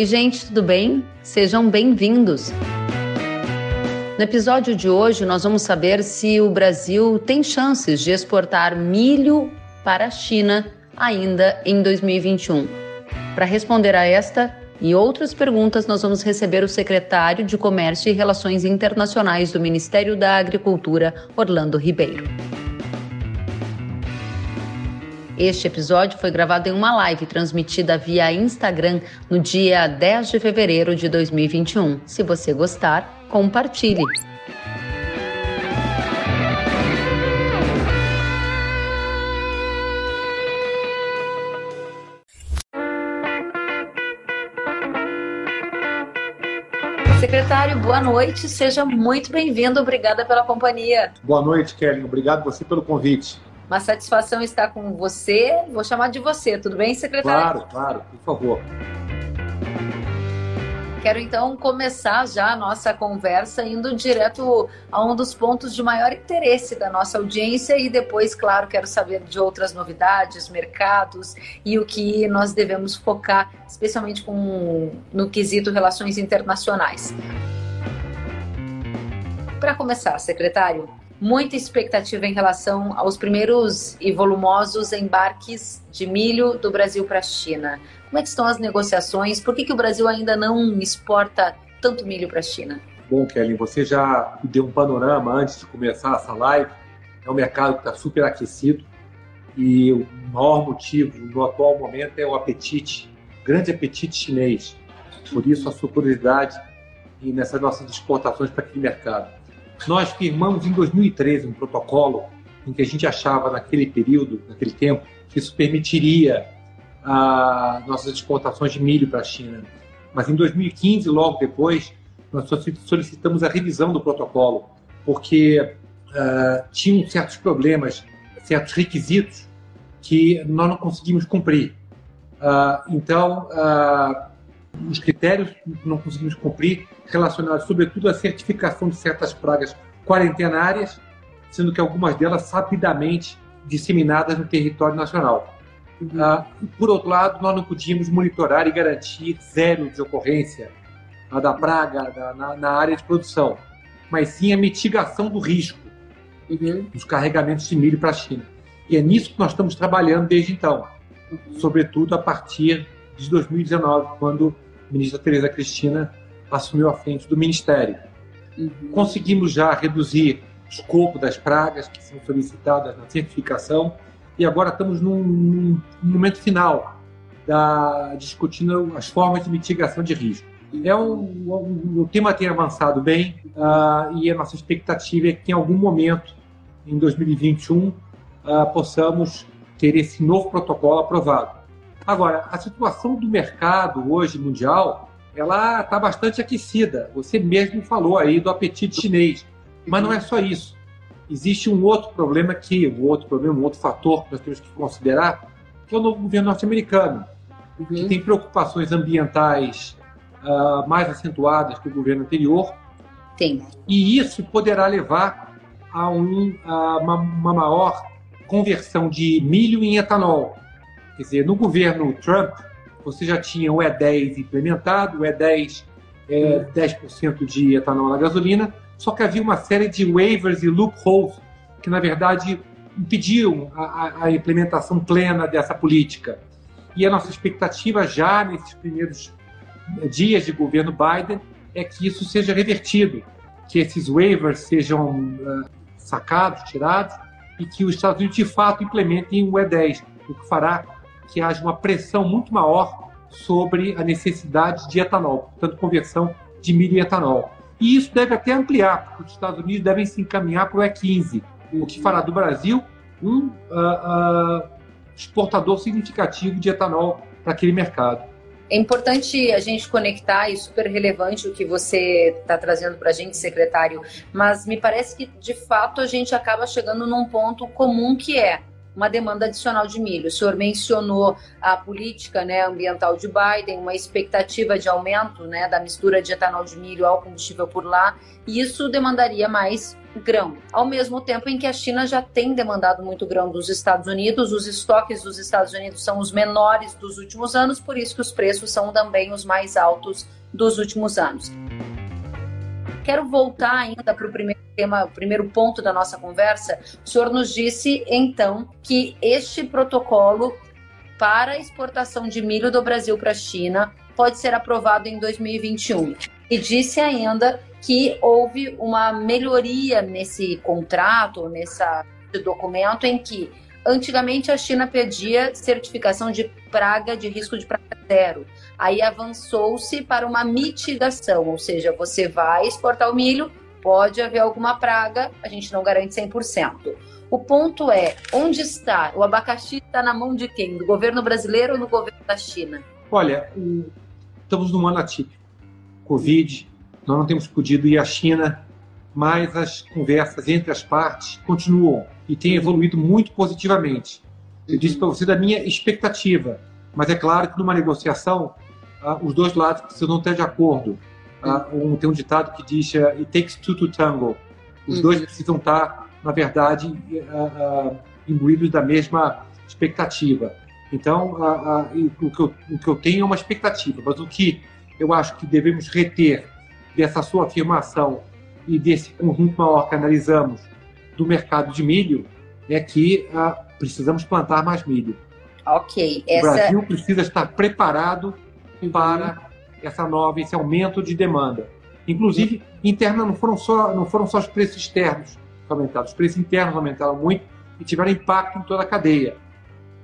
Oi, gente, tudo bem? Sejam bem-vindos. No episódio de hoje, nós vamos saber se o Brasil tem chances de exportar milho para a China ainda em 2021. Para responder a esta e outras perguntas, nós vamos receber o secretário de Comércio e Relações Internacionais do Ministério da Agricultura, Orlando Ribeiro. Este episódio foi gravado em uma live transmitida via Instagram no dia 10 de fevereiro de 2021. Se você gostar, compartilhe. Secretário, boa noite, seja muito bem-vindo, obrigada pela companhia. Boa noite, Kelly, obrigado você pelo convite. Uma satisfação estar com você. Vou chamar de você, tudo bem, secretário? Claro, claro, por favor. Quero então começar já a nossa conversa indo direto a um dos pontos de maior interesse da nossa audiência e depois, claro, quero saber de outras novidades, mercados e o que nós devemos focar, especialmente com, no quesito relações internacionais. Para começar, secretário, muita expectativa em relação aos primeiros e volumosos embarques de milho do Brasil para a China. Como é que estão as negociações? Por que, que o Brasil ainda não exporta tanto milho para a China? Bom, Kelly, você já deu um panorama antes de começar essa live. É um mercado que está super aquecido e o maior motivo no atual momento é o apetite, grande apetite chinês. Por isso a sua curiosidade nessas nossas exportações para aquele mercado. Nós firmamos em 2013 um protocolo em que a gente achava naquele período, naquele tempo, que isso permitiria a nossas exportações de milho para a China. Mas em 2015, logo depois, nós solicitamos a revisão do protocolo, porque uh, tinham certos problemas, certos requisitos que nós não conseguimos cumprir. Uh, então, uh, os critérios que não conseguimos cumprir, relacionados sobretudo à certificação de certas pragas quarentenárias, sendo que algumas delas sapidamente disseminadas no território nacional. Uhum. Ah, por outro lado, nós não podíamos monitorar e garantir zero de ocorrência da praga da, na, na, área de produção, mas sim a mitigação do risco uhum. dos carregamentos de milho para a China. E é nisso que nós estamos trabalhando desde então, uhum. sobretudo a partir de 2019, quando a ministra Tereza Cristina assumiu a frente do Ministério. Uhum. Conseguimos já reduzir o escopo das pragas que são solicitadas na certificação e agora estamos num, num momento final da discutindo as formas de mitigação de risco. É um, um, o tema tem avançado bem uh, e a nossa expectativa é que em algum momento, em 2021, uh, ah, possamos ter esse novo protocolo aprovado. Agora, a situação do mercado hoje mundial, ela está bastante aquecida. Você mesmo falou aí do apetite chinês, mas não é só isso. Existe um outro problema que, um outro problema, um outro fator que nós temos que considerar, que é o novo governo norte-americano, uhum. que tem preocupações ambientais uh, mais acentuadas que o governo anterior. Tem. E isso poderá levar a, um, a uma, uma maior conversão de milho em etanol. Quer dizer, no governo Trump, você já tinha o E10 implementado, o E10 é 10% de etanol na gasolina, só que havia uma série de waivers e loopholes que, na verdade, impediam a, a implementação plena dessa política. E a nossa expectativa já nesses primeiros dias de governo Biden é que isso seja revertido, que esses waivers sejam uh, sacados, tirados, e que os Estados Unidos de fato implementem o E10, o que fará que haja uma pressão muito maior sobre a necessidade de etanol, portanto, conversão de milho em etanol. E isso deve até ampliar, porque os Estados Unidos devem se encaminhar para o E15, o que fará do Brasil um uh, uh, exportador significativo de etanol para aquele mercado. É importante a gente conectar e super relevante o que você está trazendo para a gente, secretário, mas me parece que de fato a gente acaba chegando num ponto comum que é uma demanda adicional de milho. O senhor mencionou a política né, ambiental de Biden, uma expectativa de aumento né, da mistura de etanol de milho ao combustível por lá, e isso demandaria mais grão, ao mesmo tempo em que a China já tem demandado muito grão dos Estados Unidos, os estoques dos Estados Unidos são os menores dos últimos anos, por isso que os preços são também os mais altos dos últimos anos. Quero voltar ainda para o primeiro tema, o primeiro ponto da nossa conversa. O senhor nos disse então que este protocolo para exportação de milho do Brasil para a China pode ser aprovado em 2021. E disse ainda que houve uma melhoria nesse contrato, nesse documento, em que antigamente a China pedia certificação de praga, de risco de praga zero. Aí avançou-se para uma mitigação, ou seja, você vai exportar o milho, pode haver alguma praga, a gente não garante 100%. O ponto é, onde está? O abacaxi está na mão de quem? Do governo brasileiro ou no governo da China? Olha, estamos num ano atípico. Covid, nós não temos podido ir à China, mas as conversas entre as partes continuam e têm evoluído muito positivamente. Eu disse para você da minha expectativa, mas é claro que numa negociação, ah, os dois lados precisam estar de acordo. Ah, um, tem um ditado que diz uh, it takes two to tango. Os uhum. dois precisam estar, na verdade, uh, uh, imbuídos da mesma expectativa. Então, o que, eu, o que eu tenho é uma expectativa, mas o que eu acho que devemos reter dessa sua afirmação e desse conjunto maior que analisamos do mercado de milho é que ah, precisamos plantar mais milho. Ok. Essa... O Brasil precisa estar preparado uhum. para essa nova, esse aumento de demanda. Inclusive, interna não foram só não foram só os preços externos que aumentaram, os preços internos aumentaram muito e tiveram impacto em toda a cadeia,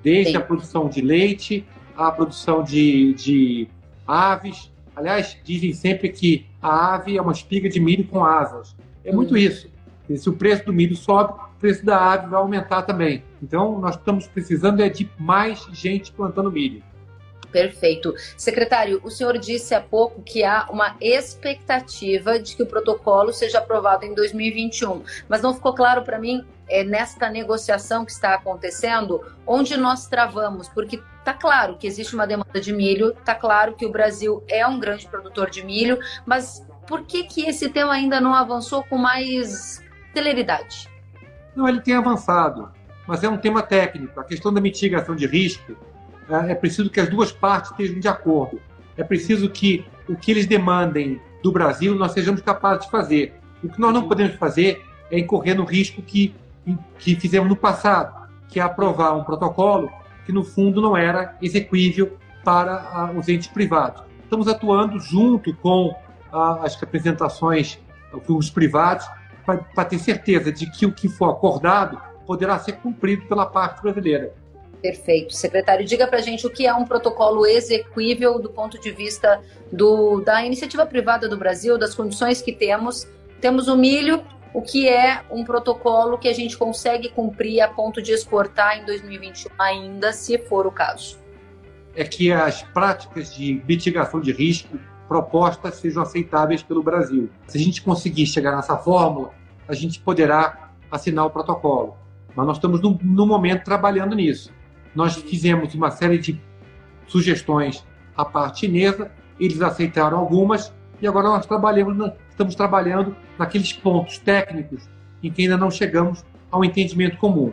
desde Sim. a produção de leite, a produção de, de aves, Aliás, dizem sempre que a ave é uma espiga de milho com asas. É muito hum. isso. E se o preço do milho sobe, o preço da ave vai aumentar também. Então, nós estamos precisando é de mais gente plantando milho. Perfeito. Secretário, o senhor disse há pouco que há uma expectativa de que o protocolo seja aprovado em 2021, mas não ficou claro para mim é, nesta negociação que está acontecendo onde nós travamos, porque está claro que existe uma demanda de milho, está claro que o Brasil é um grande produtor de milho, mas por que, que esse tema ainda não avançou com mais celeridade? Não, ele tem avançado, mas é um tema técnico. A questão da mitigação de risco é, é preciso que as duas partes estejam de acordo. É preciso que o que eles demandem do Brasil nós sejamos capazes de fazer. O que nós não podemos fazer é incorrer no risco que, que fizemos no passado, que é aprovar um protocolo que, no fundo, não era exequível para os entes privados. Estamos atuando junto com as representações, com os privados, para ter certeza de que o que for acordado poderá ser cumprido pela parte brasileira. Perfeito. Secretário, diga para a gente o que é um protocolo exequível do ponto de vista do, da iniciativa privada do Brasil, das condições que temos. Temos o milho, o que é um protocolo que a gente consegue cumprir a ponto de exportar em 2021 ainda, se for o caso? É que as práticas de mitigação de risco propostas sejam aceitáveis pelo Brasil. Se a gente conseguir chegar nessa fórmula, a gente poderá assinar o protocolo. Mas nós estamos, no, no momento, trabalhando nisso. Nós fizemos uma série de sugestões à parte chinesa, eles aceitaram algumas e agora nós trabalhamos, estamos trabalhando naqueles pontos técnicos em que ainda não chegamos ao entendimento comum.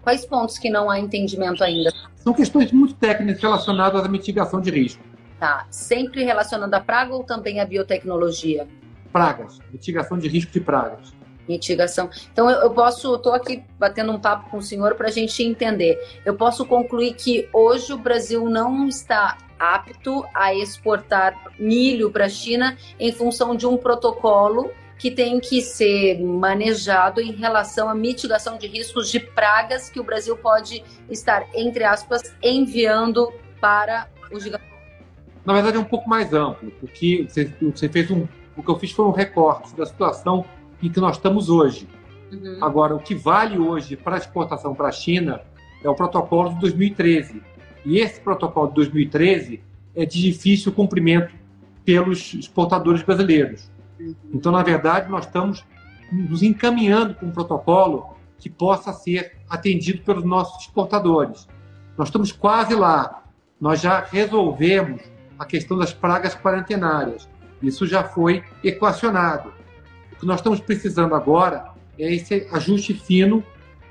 Quais pontos que não há entendimento ainda? São questões muito técnicas relacionadas à mitigação de risco. Tá. Sempre relacionando a praga ou também a biotecnologia? Pragas, mitigação de risco de pragas mitigação. Então eu, eu posso, estou aqui batendo um papo com o senhor para a gente entender. Eu posso concluir que hoje o Brasil não está apto a exportar milho para a China em função de um protocolo que tem que ser manejado em relação à mitigação de riscos de pragas que o Brasil pode estar, entre aspas, enviando para o gigante. Na verdade, é um pouco mais amplo, porque você, você fez um. O que eu fiz foi um recorte da situação em que nós estamos hoje. Uhum. Agora, o que vale hoje para exportação para a China é o protocolo de 2013. E esse protocolo de 2013 é de difícil cumprimento pelos exportadores brasileiros. Uhum. Então, na verdade, nós estamos nos encaminhando para um protocolo que possa ser atendido pelos nossos exportadores. Nós estamos quase lá. Nós já resolvemos a questão das pragas quarentenárias. Isso já foi equacionado. O que nós estamos precisando agora é esse ajuste fino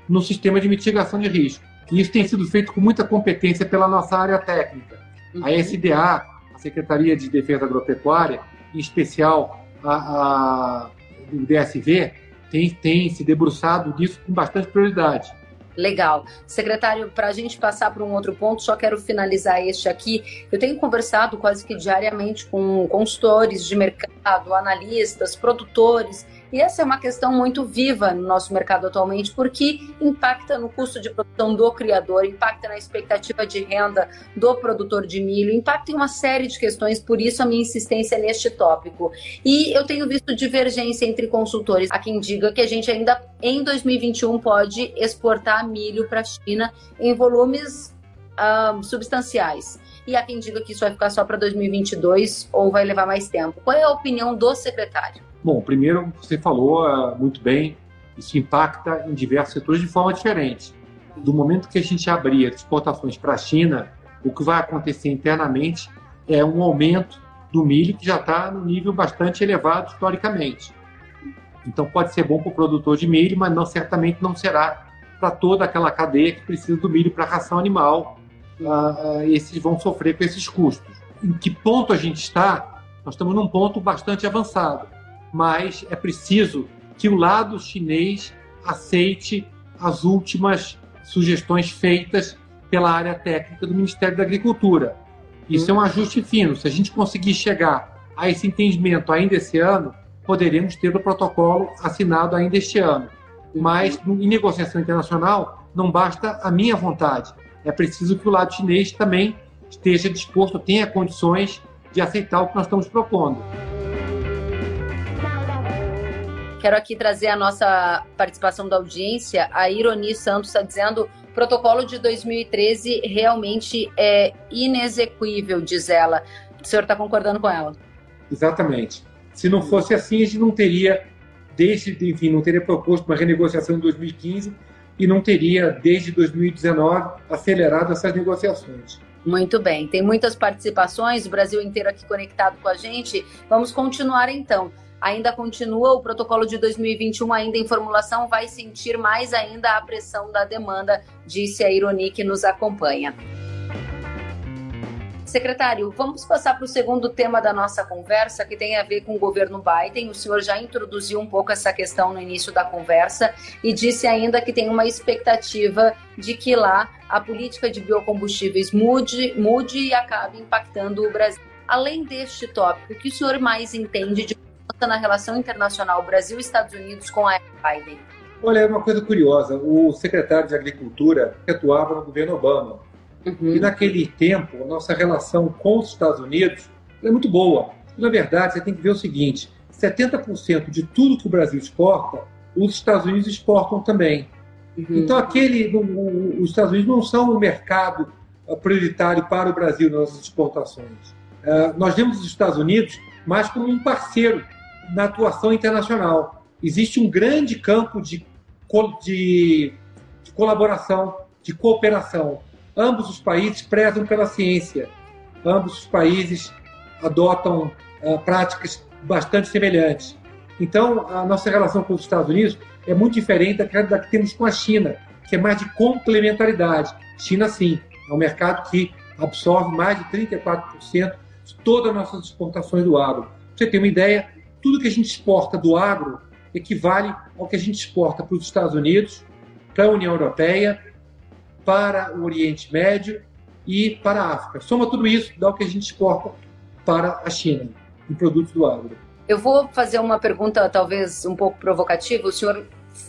no sistema de mitigação de risco. E isso tem sido feito com muita competência pela nossa área técnica. Uhum. A SDA, a Secretaria de Defesa Agropecuária, em especial a, a, o DSV, tem, tem se debruçado disso com bastante prioridade. Legal. Secretário, para a gente passar para um outro ponto, só quero finalizar este aqui. Eu tenho conversado quase que diariamente com consultores de mercado, analistas, produtores e essa é uma questão muito viva no nosso mercado atualmente, porque impacta no custo de produção do criador, impacta na expectativa de renda do produtor de milho, impacta em uma série de questões, por isso a minha insistência neste tópico. E eu tenho visto divergência entre consultores. Há quem diga que a gente ainda em 2021 pode exportar milho para a China em volumes uh, substanciais e há quem diga que isso vai ficar só para 2022 ou vai levar mais tempo. Qual é a opinião do secretário? Bom, primeiro, você falou uh, muito bem, isso impacta em diversos setores de forma diferente. Do momento que a gente abrir exportações para a China, o que vai acontecer internamente é um aumento do milho que já está no nível bastante elevado historicamente. Então pode ser bom para o produtor de milho, mas não certamente não será para toda aquela cadeia que precisa do milho para ração animal. Uh, uh, esses vão sofrer com esses custos. Em que ponto a gente está? Nós estamos num ponto bastante avançado mas é preciso que o lado chinês aceite as últimas sugestões feitas pela área técnica do Ministério da Agricultura. Isso é um ajuste fino. Se a gente conseguir chegar a esse entendimento ainda esse ano, poderemos ter o protocolo assinado ainda este ano. Mas em negociação internacional não basta a minha vontade. É preciso que o lado chinês também esteja disposto, tenha condições de aceitar o que nós estamos propondo. Quero aqui trazer a nossa participação da audiência. A Ironi Santos está dizendo: o protocolo de 2013 realmente é inexequível, diz ela. O senhor está concordando com ela? Exatamente. Se não fosse assim, a gente não teria, desde, enfim, não teria proposto uma renegociação em 2015 e não teria, desde 2019, acelerado essas negociações. Muito bem, tem muitas participações, o Brasil inteiro aqui conectado com a gente. Vamos continuar então ainda continua, o protocolo de 2021 ainda em formulação, vai sentir mais ainda a pressão da demanda, disse a Ironi que nos acompanha. Secretário, vamos passar para o segundo tema da nossa conversa, que tem a ver com o governo Biden. O senhor já introduziu um pouco essa questão no início da conversa e disse ainda que tem uma expectativa de que lá a política de biocombustíveis mude, mude e acabe impactando o Brasil. Além deste tópico, o que o senhor mais entende de na relação internacional Brasil-Estados Unidos com a Biden? Olha, é uma coisa curiosa. O secretário de Agricultura atuava no governo Obama. Uhum. E naquele tempo, a nossa relação com os Estados Unidos é muito boa. Na verdade, você tem que ver o seguinte: 70% de tudo que o Brasil exporta, os Estados Unidos exportam também. Uhum. Então, aquele, os Estados Unidos não são um mercado ah, prioritário para o Brasil nas nossas exportações. Uh, nós vemos os Estados Unidos mais como um parceiro na atuação internacional. Existe um grande campo de, de, de colaboração, de cooperação. Ambos os países prezam pela ciência, ambos os países adotam uh, práticas bastante semelhantes. Então, a nossa relação com os Estados Unidos é muito diferente da que temos com a China, que é mais de complementaridade. China, sim, é um mercado que absorve mais de 34% de todas as nossas exportações do agro. Pra você ter uma ideia, tudo que a gente exporta do agro equivale ao que a gente exporta para os Estados Unidos, para a União Europeia, para o Oriente Médio e para a África. Soma tudo isso, dá o que a gente exporta para a China, em produtos do agro. Eu vou fazer uma pergunta talvez um pouco provocativa. O senhor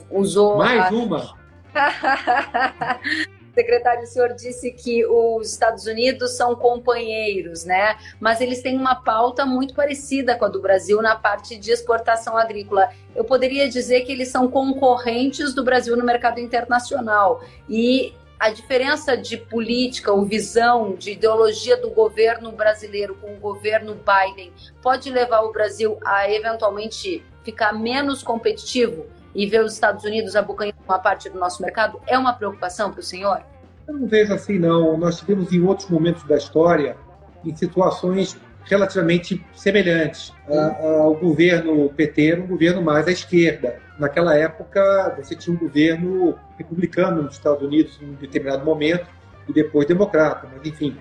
usou. Mais a... uma? Secretário, o senhor disse que os Estados Unidos são companheiros, né? Mas eles têm uma pauta muito parecida com a do Brasil na parte de exportação agrícola. Eu poderia dizer que eles são concorrentes do Brasil no mercado internacional. E a diferença de política ou visão, de ideologia do governo brasileiro com o governo Biden pode levar o Brasil a eventualmente ficar menos competitivo? E ver os Estados Unidos abocanhando uma parte do nosso mercado é uma preocupação para o senhor? Eu não vejo assim, não. Nós tivemos em outros momentos da história, em situações relativamente semelhantes. o governo PT era um governo mais à esquerda. Naquela época, você tinha um governo republicano nos Estados Unidos em um determinado momento e depois democrata. Mas, enfim,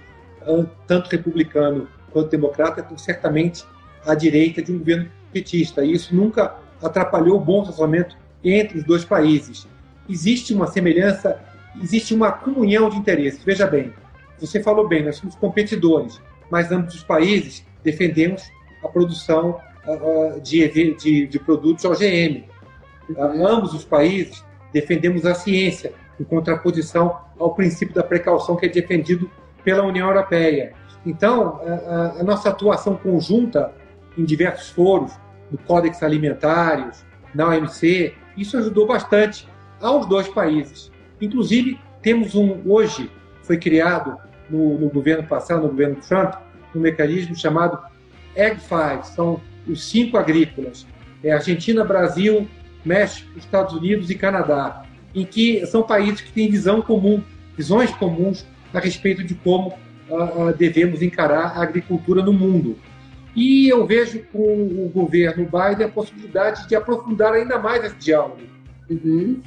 tanto republicano quanto democrata, então, certamente à direita de um governo petista. E isso nunca atrapalhou o bom relacionamento entre os dois países. Existe uma semelhança, existe uma comunhão de interesses. Veja bem, você falou bem, nós somos competidores, mas ambos os países defendemos a produção uh, de, de, de, produtos OGM. Uh, ambos os países defendemos a ciência, em contraposição ao princípio da precaução que é defendido pela União Europeia. Então, a nossa atuação conjunta em diversos foros, no Códex Alimentários, na OMC, isso ajudou bastante aos dois países. Inclusive, temos um, hoje, foi criado no, no governo passado, no governo Trump, um mecanismo chamado Ag Five, são os cinco agrícolas, é Argentina, Brasil, México, Estados Unidos e Canadá, em que são países que têm visão comum, visões comuns a respeito de como uh, devemos encarar a agricultura no mundo. E eu vejo com o governo Biden a possibilidade de aprofundar ainda mais esse diálogo. Uhum.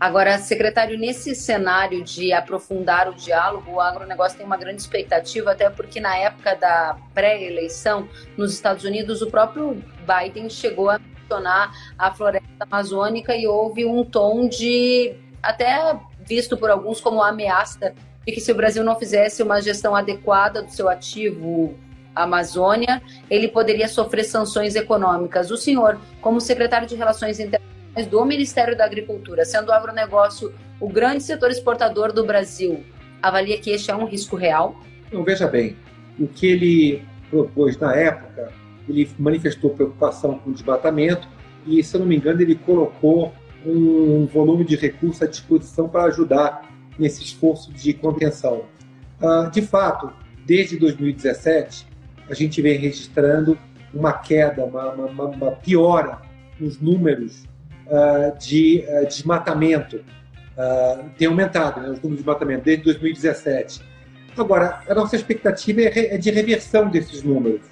Agora, secretário, nesse cenário de aprofundar o diálogo, o agronegócio tem uma grande expectativa, até porque na época da pré-eleição nos Estados Unidos, o próprio Biden chegou a mencionar a floresta amazônica e houve um tom de, até visto por alguns como ameaça, de que se o Brasil não fizesse uma gestão adequada do seu ativo Amazônia, ele poderia sofrer sanções econômicas. O senhor, como secretário de Relações Internacionais do Ministério da Agricultura, sendo o agronegócio o grande setor exportador do Brasil, avalia que este é um risco real? Não, veja bem, o que ele propôs na época, ele manifestou preocupação com o desmatamento e, se eu não me engano, ele colocou um volume de recursos à disposição para ajudar nesse esforço de contenção. Uh, de fato, desde 2017, a gente vem registrando uma queda, uma, uma, uma piora nos números uh, de uh, desmatamento. Uh, tem aumentado né, os números de desmatamento desde 2017. Agora, a nossa expectativa é, é de reversão desses números.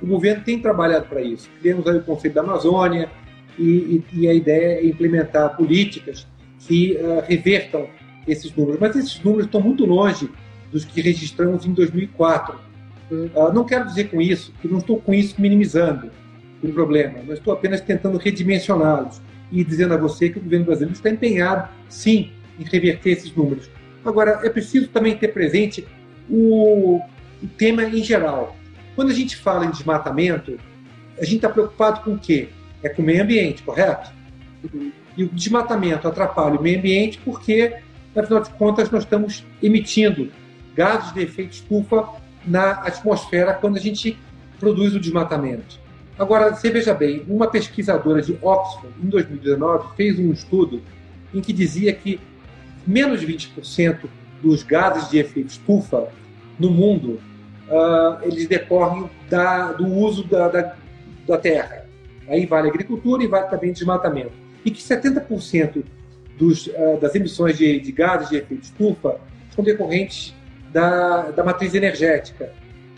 O governo tem trabalhado para isso. Criamos aí o Conselho da Amazônia e, e, e a ideia é implementar políticas que revertam esses números. Mas esses números estão muito longe dos que registramos em 2004 Uh, não quero dizer com isso que não estou com isso minimizando o problema, mas estou apenas tentando redimensioná-los e dizendo a você que o governo brasileiro está empenhado, sim, em reverter esses números. Agora, é preciso também ter presente o, o tema em geral. Quando a gente fala em desmatamento, a gente está preocupado com o quê? É com o meio ambiente, correto? E o desmatamento atrapalha o meio ambiente porque, afinal de contas, nós estamos emitindo gases de efeito estufa na atmosfera quando a gente produz o desmatamento. Agora, você veja bem, uma pesquisadora de Oxford, em 2019, fez um estudo em que dizia que menos de 20% dos gases de efeito estufa no mundo uh, eles decorrem da, do uso da, da, da, terra. Aí vale agricultura e vale também desmatamento. E que 70% dos, uh, das emissões de, de gases de efeito estufa são decorrentes da, da matriz energética,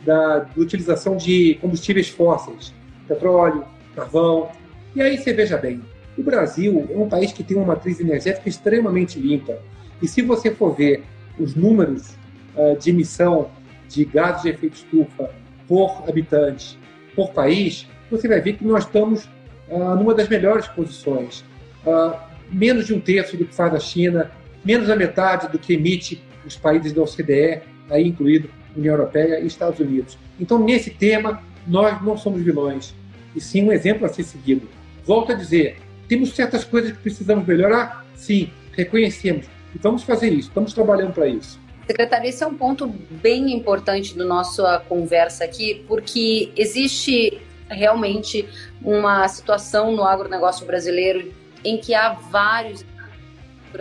da, da utilização de combustíveis fósseis, petróleo, carvão. E aí você veja bem, o Brasil é um país que tem uma matriz energética extremamente limpa. E se você for ver os números uh, de emissão de gases de efeito estufa por habitante, por país, você vai ver que nós estamos uh, numa das melhores posições. Uh, menos de um terço do que faz a China, menos da metade do que emite os países da OCDE, aí incluído União Europeia e Estados Unidos. Então, nesse tema, nós não somos vilões, e sim um exemplo a ser seguido. Volto a dizer, temos certas coisas que precisamos melhorar? Sim, reconhecemos. E vamos fazer isso, estamos trabalhando para isso. Secretário, esse é um ponto bem importante da nossa conversa aqui, porque existe realmente uma situação no agronegócio brasileiro em que há vários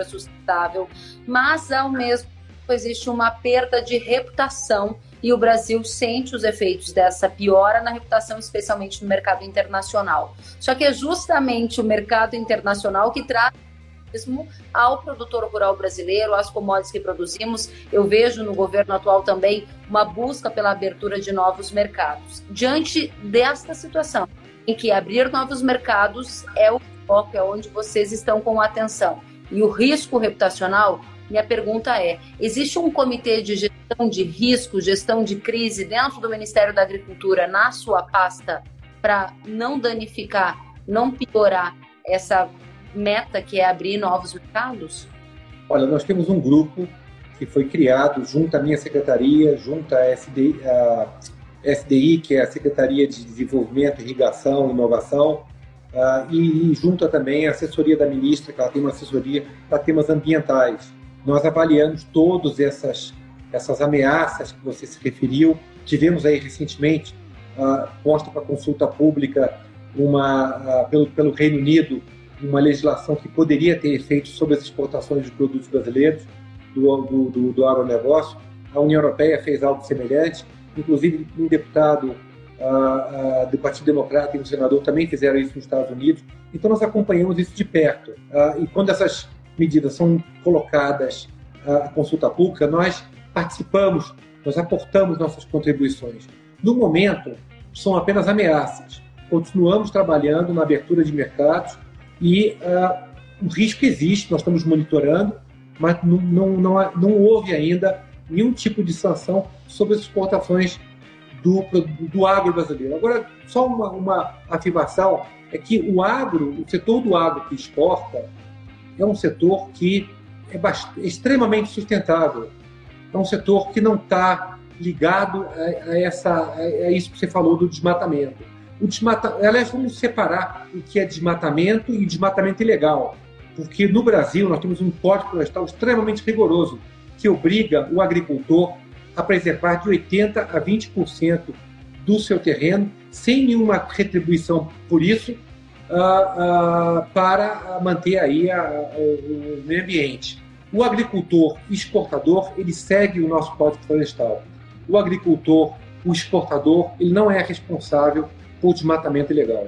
sustentável, mas ao mesmo existe uma perda de reputação e o Brasil sente os efeitos dessa piora na reputação, especialmente no mercado internacional. Só que é justamente o mercado internacional que traz ao produtor rural brasileiro, às commodities que produzimos. Eu vejo no governo atual também uma busca pela abertura de novos mercados. Diante desta situação, em que abrir novos mercados é o foco, é onde vocês estão com atenção, e o risco reputacional, minha pergunta é: existe um comitê de gestão de risco, gestão de crise dentro do Ministério da Agricultura na sua pasta para não danificar, não piorar essa meta que é abrir novos mercados? Olha, nós temos um grupo que foi criado junto à minha secretaria, junto à SDI, SDI que é a Secretaria de Desenvolvimento, Irrigação e Inovação, uh, e, e junto também a assessoria da ministra, que ela tem uma assessoria para temas ambientais. Nós avaliamos todas essas, essas ameaças que você se referiu. Tivemos aí recentemente uh, posta para consulta pública uma, uh, pelo, pelo Reino Unido uma legislação que poderia ter efeitos sobre as exportações de produtos brasileiros do, do, do, do agronegócio. A União Europeia fez algo semelhante, inclusive um deputado uh, uh, do Partido Democrata e um senador também fizeram isso nos Estados Unidos. Então nós acompanhamos isso de perto. Uh, e quando essas medidas são colocadas à consulta pública, nós participamos, nós aportamos nossas contribuições. No momento, são apenas ameaças. Continuamos trabalhando na abertura de mercados e uh, o risco existe, nós estamos monitorando, mas não, não, não, não houve ainda nenhum tipo de sanção sobre as exportações do, do agro brasileiro. Agora, só uma, uma afirmação é que o agro, o setor do agro que exporta, é um setor que é extremamente sustentável. É um setor que não está ligado a, a, essa, a, isso que você falou do desmatamento. O desmata... Aliás, vamos separar o que é desmatamento e desmatamento ilegal. Porque no Brasil nós temos um código florestal extremamente rigoroso que obriga o agricultor a preservar de 80% a 20% do seu terreno, sem nenhuma retribuição por isso, uh, uh, para manter aí a, a, o meio ambiente. O agricultor exportador, ele segue o nosso Código Florestal. O agricultor, o exportador, ele não é responsável por desmatamento ilegal.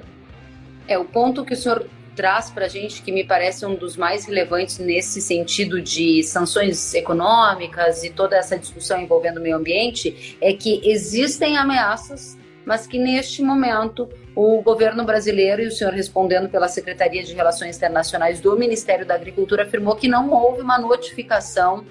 É, o ponto que o senhor traz para a gente, que me parece um dos mais relevantes nesse sentido de sanções econômicas e toda essa discussão envolvendo o meio ambiente, é que existem ameaças, mas que neste momento o governo brasileiro e o senhor respondendo pela Secretaria de Relações Internacionais do Ministério da Agricultura afirmou que não houve uma notificação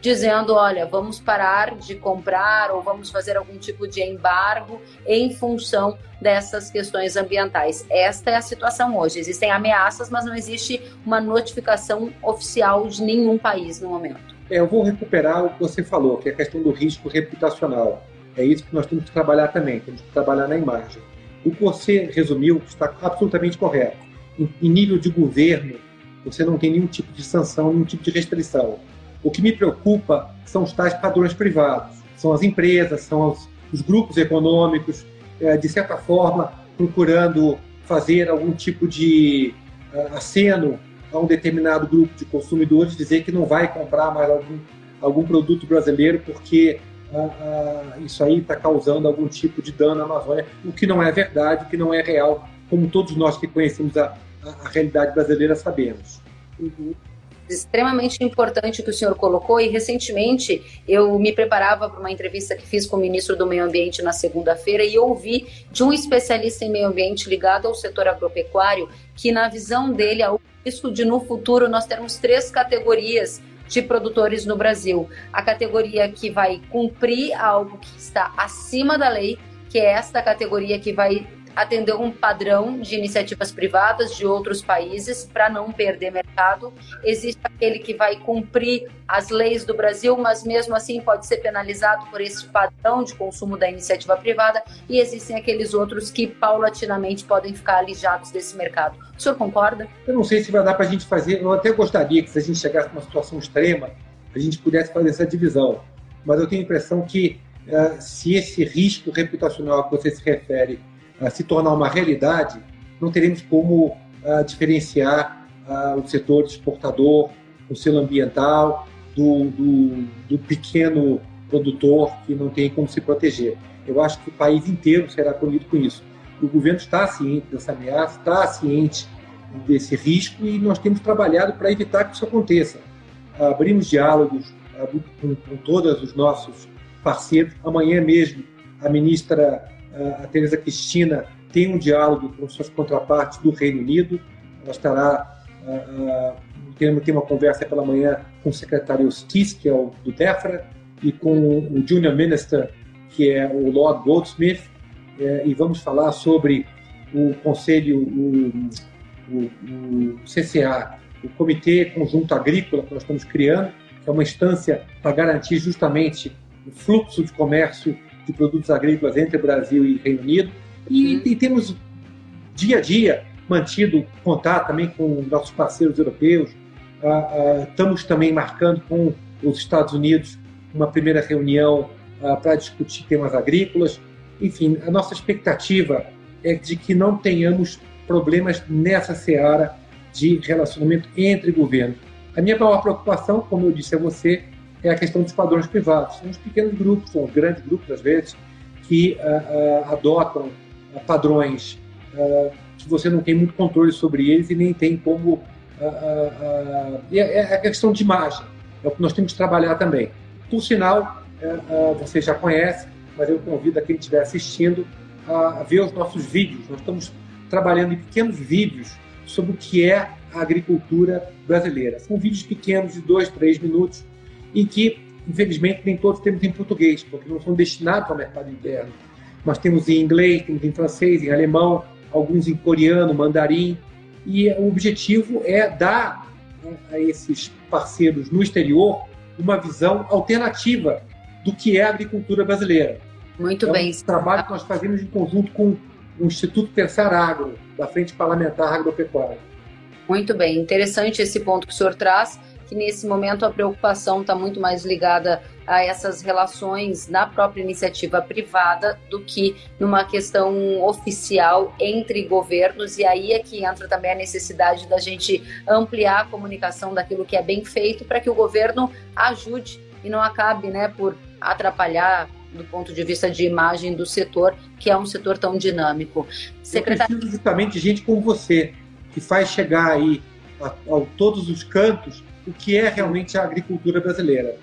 dizendo, olha, vamos parar de comprar ou vamos fazer algum tipo de embargo em função dessas questões ambientais. Esta é a situação hoje. Existem ameaças, mas não existe uma notificação oficial de nenhum país no momento. É, eu vou recuperar o que você falou, que é a questão do risco reputacional. É isso que nós temos que trabalhar também, temos que trabalhar na imagem. O que você resumiu está absolutamente correto. Em, em nível de governo, você não tem nenhum tipo de sanção, nenhum tipo de restrição o que me preocupa são os tais padrões privados, são as empresas, são os, os grupos econômicos, é, de certa forma, procurando fazer algum tipo de uh, aceno a um determinado grupo de consumidores, dizer que não vai comprar mais algum, algum produto brasileiro porque uh, uh, isso aí está causando algum tipo de dano à Amazônia, o que não é verdade, o que não é real, como todos nós que conhecemos a, a, realidade brasileira sabemos. Uhum extremamente importante que o senhor colocou e recentemente eu me preparava para uma entrevista que fiz com o ministro do Meio Ambiente na segunda-feira e ouvi de um especialista em meio ambiente ligado ao setor agropecuário que na visão dele há o risco de no futuro nós termos três categorias de produtores no Brasil. A categoria que vai cumprir algo que está acima da lei, que é esta categoria que vai atender um padrão de iniciativas privadas de outros países para não perder mercado. Existe aquele que vai cumprir as leis do Brasil, mas mesmo assim pode ser penalizado por esse padrão de consumo da iniciativa privada, e existem aqueles outros que paulatinamente podem ficar alijados desse mercado. O senhor concorda? Eu não sei se vai dar para a gente fazer, eu até gostaria que se a gente chegasse numa situação extrema, a gente pudesse fazer essa divisão, mas eu tenho a impressão que uh, se esse risco reputacional a que você se refere se tornar uma realidade, não teremos como uh, diferenciar uh, o setor exportador, o selo ambiental, do, do, do, pequeno produtor que não tem como se proteger. Eu acho que o país inteiro será punido com isso. O governo está ciente dessa ameaça, está ciente desse risco e nós temos trabalhado para evitar que isso aconteça. Abrimos diálogos com, com todos os nossos parceiros. Amanhã mesmo, a ministra a Teresa Cristina tem um diálogo com suas contrapartes do Reino Unido. Ela estará ter uma conversa pela manhã com o secretário Stis, que é o do DEFRA, e com o Junior Minister, que é o Lord Goldsmith, é, e vamos falar sobre o Conselho, o, o, o CCA, o Comitê Conjunto Agrícola que nós estamos criando, que é uma instância para garantir justamente o fluxo de comércio de produtos agrícolas entre Brasil e Reino Unido. E, uhum. e temos dia a dia mantido contato também com nossos parceiros europeus. Ah, ah, estamos também marcando com os Estados Unidos uma primeira reunião ah, para discutir temas agrícolas. Enfim, a nossa expectativa é de que não tenhamos problemas nessa seara de relacionamento entre governos. A minha maior preocupação, como eu disse a você, é a questão dos padrões privados. São os pequenos grupos, são os grandes grupos, às vezes, que uh, uh, adotam uh, padrões que você não tem muito controle sobre eles e nem tem como. É, é a questão de imagem, é o que nós temos que trabalhar também. Por sinal, você já conhece, mas eu convido a quem estiver assistindo a ver os nossos vídeos. Nós estamos trabalhando em pequenos vídeos sobre o que é a agricultura brasileira. São vídeos pequenos de dois, três minutos, em que, infelizmente, nem todos temos em português, porque não são destinados ao mercado interno. Nós temos em inglês, temos em francês, em alemão, alguns em coreano, mandarim, e o objetivo é dar a esses parceiros no exterior uma visão alternativa do que é a agricultura brasileira. Muito é bem. Um trabalho que nós fazemos em conjunto com o Instituto Pensar Agro, da Frente Parlamentar Agropecuária. Muito bem, interessante esse ponto que o senhor traz, que nesse momento a preocupação está muito mais ligada a essas relações na própria iniciativa privada do que numa questão oficial entre governos, e aí é que entra também a necessidade da gente ampliar a comunicação daquilo que é bem feito para que o governo ajude e não acabe né, por atrapalhar do ponto de vista de imagem do setor, que é um setor tão dinâmico. Secretário... Eu preciso justamente gente como você, que faz chegar aí a, a, todos os cantos o que é realmente a agricultura brasileira.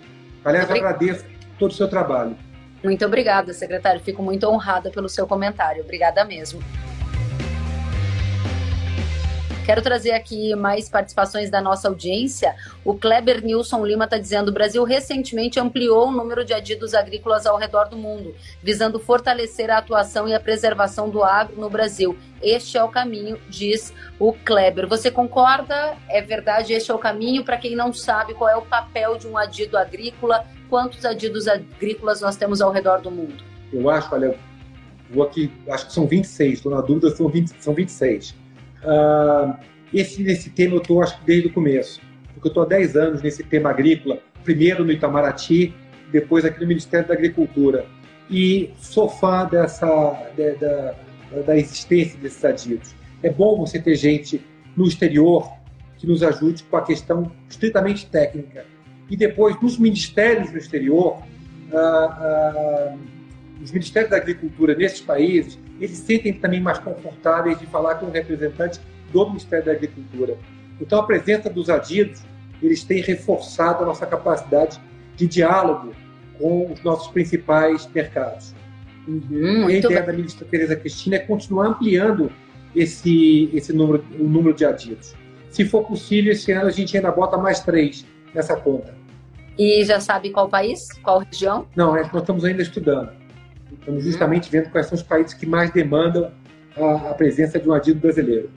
Aliás, agradeço todo o seu trabalho. Muito obrigada, secretário. Fico muito honrada pelo seu comentário. Obrigada mesmo. Quero trazer aqui mais participações da nossa audiência. O Kleber Nilson Lima está dizendo: o Brasil recentemente ampliou o número de adidos agrícolas ao redor do mundo, visando fortalecer a atuação e a preservação do agro no Brasil. Este é o caminho, diz o Kleber. Você concorda? É verdade, este é o caminho. Para quem não sabe qual é o papel de um adido agrícola, quantos adidos agrícolas nós temos ao redor do mundo? Eu acho, olha, vou aqui, acho que são 26, estou na dúvida, são, 20, são 26. Uh, esse, nesse tema eu estou, acho que desde o começo, porque eu estou há 10 anos nesse tema agrícola, primeiro no Itamaraty, depois aqui no Ministério da Agricultura. E sou fã dessa, de, da, da existência desses adidos. É bom você ter gente no exterior que nos ajude com a questão estritamente técnica. E depois, nos ministérios no exterior, uh, uh, os ministérios da agricultura nesses países, eles se sentem também mais confortáveis de falar com o representante do Ministério da Agricultura. Então, a presença dos adidos, eles têm reforçado a nossa capacidade de diálogo com os nossos principais mercados. Uhum, a ideia bem. da ministra Tereza Cristina é continuar ampliando esse, esse número, o número de adidos. Se for possível, esse ano a gente ainda bota mais três nessa conta. E já sabe qual país? Qual região? Não, nós estamos ainda estudando. Estamos justamente vendo quais são os países que mais demandam a, a presença de um adido brasileiro.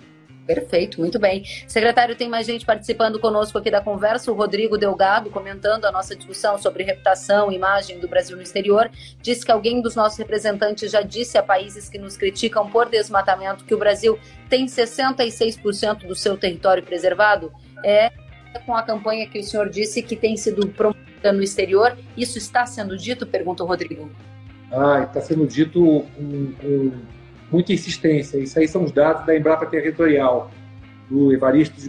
Perfeito, muito bem. Secretário, tem mais gente participando conosco aqui da conversa. O Rodrigo Delgado, comentando a nossa discussão sobre reputação e imagem do Brasil no exterior, disse que alguém dos nossos representantes já disse a países que nos criticam por desmatamento que o Brasil tem 66% do seu território preservado. É com a campanha que o senhor disse que tem sido promovida no exterior. Isso está sendo dito? Pergunta o Rodrigo. Ah, está sendo dito com, com, muita insistência. Isso aí são os dados da Embrapa Territorial, do Evaristo de,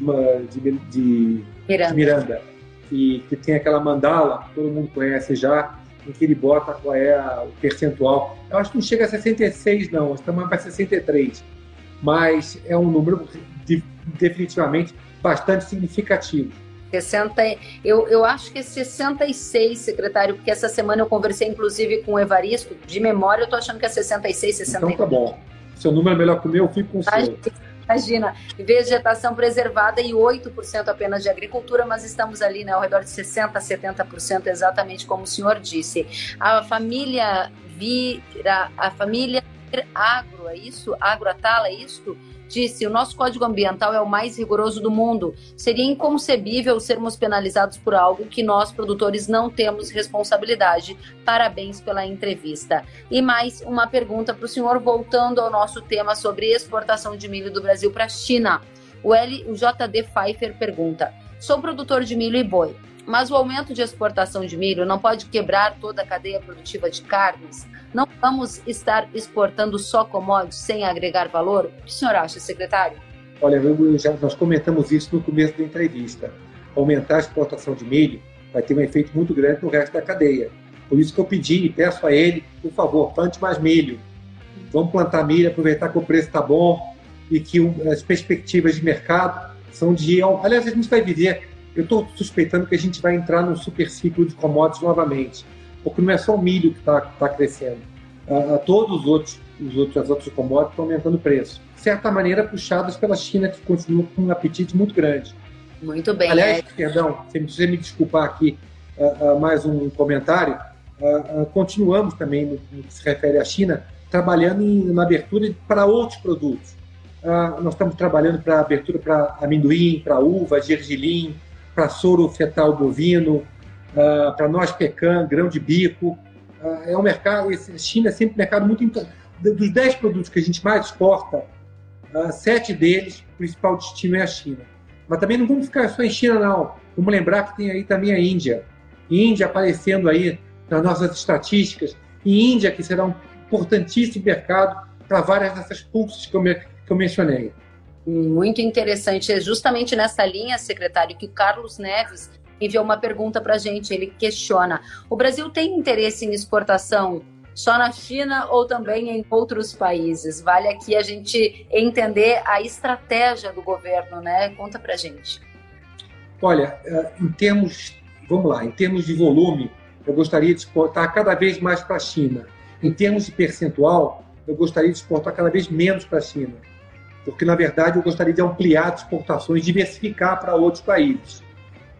de, de Miranda, Miranda que, que, tem aquela mandala, que todo mundo conhece já, em que ele bota qual é a, o percentual. Eu acho que não chega a 66, não, estamos para 63. mas é um número de, definitivamente bastante significativo. 60, eu, eu acho que é 66, secretário, porque essa semana eu conversei inclusive com o Evaristo, de memória eu tô achando que é 66, 68. Então tá bom. Seu número é melhor que o meu, eu fico com o seu. Imagina, vegetação preservada e 8% apenas de agricultura, mas estamos ali né, ao redor de 60%, 70%, exatamente como o senhor disse. A família vira, a família agro, é isso? Agroatala, é isso? Disse: o nosso código ambiental é o mais rigoroso do mundo. Seria inconcebível sermos penalizados por algo que nós, produtores, não temos responsabilidade. Parabéns pela entrevista. E mais uma pergunta para o senhor, voltando ao nosso tema sobre exportação de milho do Brasil para a China. O, L, o JD Pfeiffer pergunta: sou produtor de milho e boi. Mas o aumento de exportação de milho não pode quebrar toda a cadeia produtiva de carnes? Não vamos estar exportando só commodities sem agregar valor? O que o senhor acha, secretário? Olha, já, nós comentamos isso no começo da entrevista. Aumentar a exportação de milho vai ter um efeito muito grande no resto da cadeia. Por isso que eu pedi e peço a ele, por favor, plante mais milho. Vamos plantar milho, aproveitar que o preço está bom e que as perspectivas de mercado são de. Aliás, a gente vai viver. Eu estou suspeitando que a gente vai entrar num super ciclo de commodities novamente porque não é só o milho que está tá crescendo. Uh, todos os outros, os outros, as outras commodities estão aumentando o preço. De certa maneira, puxados pela China, que continua com um apetite muito grande. Muito bem. Aliás, é... perdão, se você me desculpar aqui uh, uh, mais um comentário, continuamos também, no, no, que se refere à China, trabalhando em, na abertura para outros produtos. nós estamos trabalhando para abertura para amendoim, para uva, gergelim, para soro fetal bovino, uh, para nós pecan, grão de bico. Uh, é um mercado, a China é sempre um mercado muito. Dos 10 produtos que a gente mais exporta, uh, sete deles, o principal destino é a China. Mas também não vamos ficar só em China, não. Vamos lembrar que tem aí também a Índia. Índia aparecendo aí nas nossas estatísticas. E Índia, que será um importantíssimo mercado para várias dessas pulses que eu, me, que eu mencionei. Muito interessante. É justamente nessa linha, secretário, que o Carlos Neves enviou uma pergunta para a gente. Ele questiona: o Brasil tem interesse em exportação só na China ou também em outros países? Vale aqui a gente entender a estratégia do governo, né? Conta para gente. Olha, eh, em termos, vamos lá, em termos de volume, eu gostaria de exportar cada vez mais para a China. Em termos de percentual, eu gostaria de exportar cada vez menos para a China. Porque, na verdade, eu gostaria de ampliar as exportações, diversificar para outros países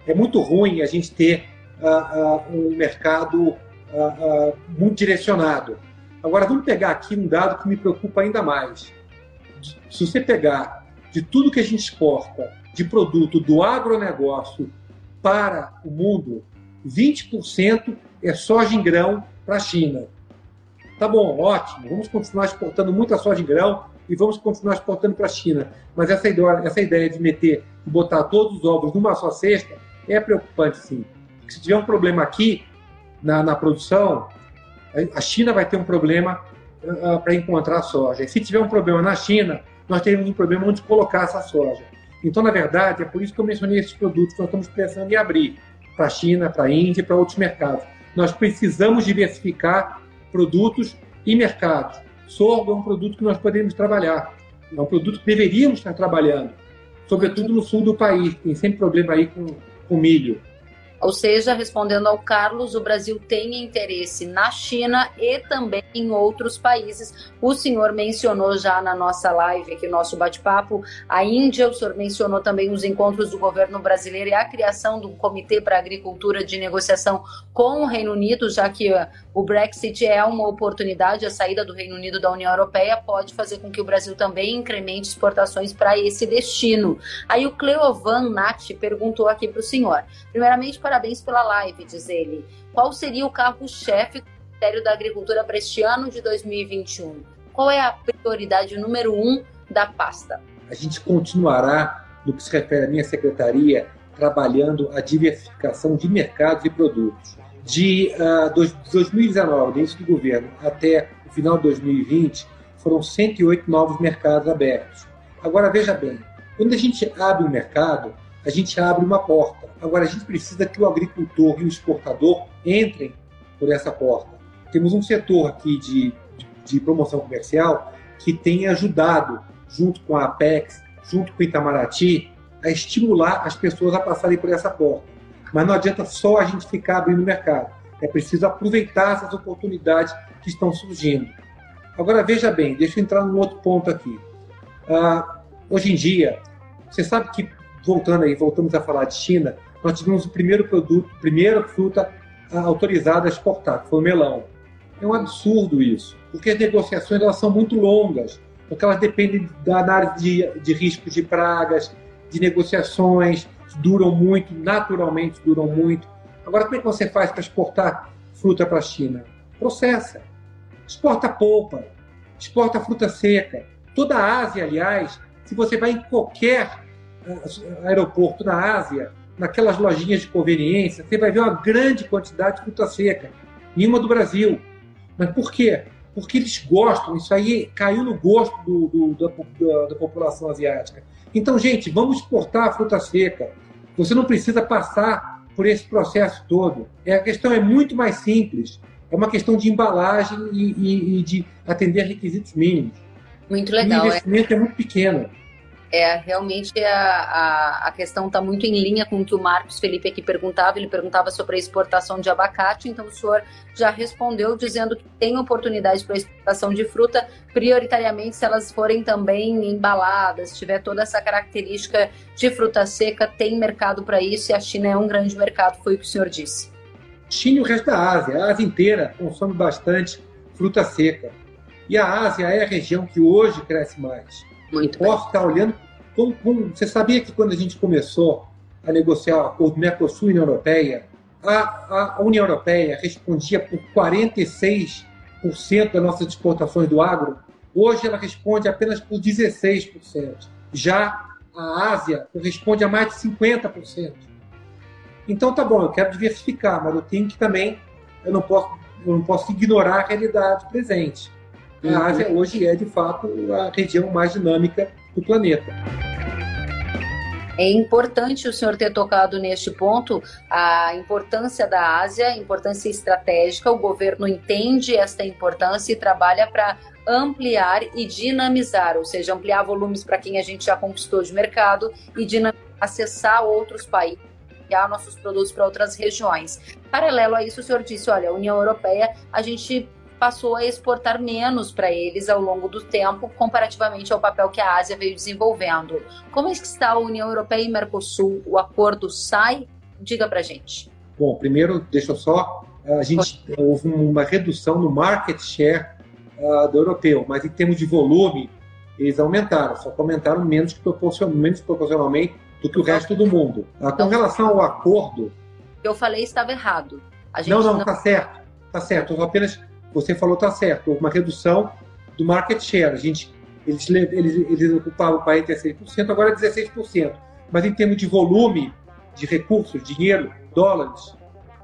é muito ruim a gente ter uh, uh, um mercado uh, muito direcionado. Agora, vamos pegar aqui um dado que me preocupa ainda mais. Se você pegar de tudo que a gente exporta de produto do agronegócio para o mundo, 20% é soja em grão para a China. Tá bom, ótimo, vamos continuar exportando muita soja em grão e vamos continuar exportando para a China. Mas essa ideia, essa ideia de meter, botar todos os ovos numa só cesta, é preocupante, sim. Porque se tiver um problema aqui na, na produção, a China vai ter um problema uh, para encontrar soja. E se tiver um problema na China, nós teremos um problema onde colocar essa soja. Então, na verdade, é por isso que eu mencionei esses produtos que nós estamos pensando em abrir para a China, para a Índia e para outros mercados. Nós precisamos diversificar produtos e mercados. Sorgo é um produto que nós podemos trabalhar. É um produto que deveríamos estar trabalhando, sobretudo no sul do país. Tem sempre problema aí com com milho. Ou seja, respondendo ao Carlos, o Brasil tem interesse na China e também em outros países. O senhor mencionou já na nossa live, aqui nosso bate-papo, a Índia, o senhor mencionou também os encontros do governo brasileiro e a criação do Comitê para Agricultura de negociação com o Reino Unido, já que uh, o Brexit é uma oportunidade, a saída do Reino Unido da União Europeia pode fazer com que o Brasil também incremente exportações para esse destino. Aí o Cleovan Nati perguntou aqui para o senhor. Primeiramente, para parabéns pela live, diz ele. Qual seria o carro-chefe do Ministério da Agricultura para este ano de 2021? Qual é a prioridade número um da pasta? A gente continuará, no que se refere à minha secretaria, trabalhando a diversificação de mercados e produtos. De uh, 2019, início do governo, até o final de 2020, foram 108 novos mercados abertos. Agora, veja bem, quando a gente abre um mercado, a gente abre uma porta. Agora, a gente precisa que o agricultor e o exportador entrem por essa porta. Temos um setor aqui de, de, promoção comercial que tem ajudado junto com a Apex, junto com o Itamaraty, a estimular as pessoas a passarem por essa porta. Mas não adianta só a gente ficar abrindo o mercado. É preciso aproveitar essas oportunidades que estão surgindo. Agora, veja bem, deixa eu entrar num outro ponto aqui. Uh, hoje em dia, você sabe que, voltando aí, voltamos a falar de China, nós tivemos o primeiro produto, primeira fruta uh, autorizada a exportar, que foi o melão. É um absurdo isso, porque as negociações elas são muito longas, porque elas dependem da análise de, de riscos de pragas, de negociações, duram muito, naturalmente duram muito. Agora, como é que você faz para exportar fruta para a China? Processa. Exporta polpa, exporta fruta seca. Toda a Ásia, aliás, se você vai em qualquer aeroporto na Ásia, naquelas lojinhas de conveniência, você vai ver uma grande quantidade de fruta seca. Nenhuma do Brasil. Mas por quê? Porque eles gostam, isso aí caiu no gosto do, do, da, da, da população asiática. Então, gente, vamos exportar a fruta seca. Você não precisa passar por esse processo todo. É, a questão é muito mais simples. É uma questão de embalagem e, e, e de atender requisitos mínimos. Muito legal. O investimento é, é muito pequeno. É, realmente a, a, a questão está muito em linha com o que o Marcos Felipe aqui perguntava. Ele perguntava sobre a exportação de abacate, então o senhor já respondeu dizendo que tem oportunidade para exportação de fruta, prioritariamente se elas forem também embaladas, tiver toda essa característica de fruta seca, tem mercado para isso e a China é um grande mercado, foi o que o senhor disse. China e o resto da Ásia. A Ásia inteira consome bastante fruta seca. E a Ásia é a região que hoje cresce mais. Muito Posso estar olhando. Com, com, você sabia que quando a gente começou a negociar o acordo Mercosul União Europeia, a, a União Europeia respondia por 46% das nossas exportações do agro. Hoje ela responde apenas por 16%. Já a Ásia corresponde a mais de 50%. Então tá bom, eu quero diversificar, mas eu tenho que também, eu não posso, eu não posso ignorar a realidade presente. A uhum. Ásia hoje é, de fato, a região mais dinâmica do planeta. É importante o senhor ter tocado neste ponto a importância da Ásia, a importância estratégica. O governo entende esta importância e trabalha para ampliar e dinamizar, ou seja, ampliar volumes para quem a gente já conquistou de mercado e acessar outros países nossos produtos para outras regiões. Paralelo a isso, o senhor disse: olha, a União Europeia, a gente passou a exportar menos para eles ao longo do tempo, comparativamente ao papel que a Ásia veio desenvolvendo. Como é que está a União Europeia e Mercosul? O acordo sai? Diga para gente. Bom, primeiro, deixa eu só. A gente houve uma redução no market share uh, do europeu, mas em termos de volume, eles aumentaram, só que aumentaram menos, que proporcion, menos proporcionalmente do que o resto do mundo. Uh, com então, relação ao acordo. Eu falei estava errado. não, não, está não... certo. Está certo. Eu apenas você falou está certo, houve uma redução do market share. A gente, eles, eles, eles ocupavam 46%, agora é 16%. Mas em termos de volume de recursos, dinheiro, dólares,